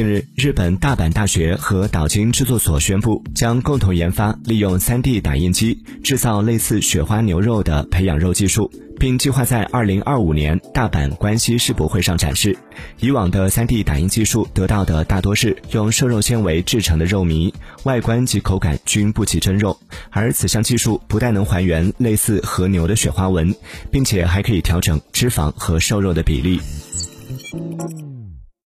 近日，日本大阪大学和岛津制作所宣布，将共同研发利用 3D 打印机制造类似雪花牛肉的培养肉技术，并计划在2025年大阪关西世博会上展示。以往的 3D 打印技术得到的大多是用瘦肉纤维制成的肉糜，外观及口感均不及真肉。而此项技术不但能还原类似和牛的雪花纹，并且还可以调整脂肪和瘦肉的比例。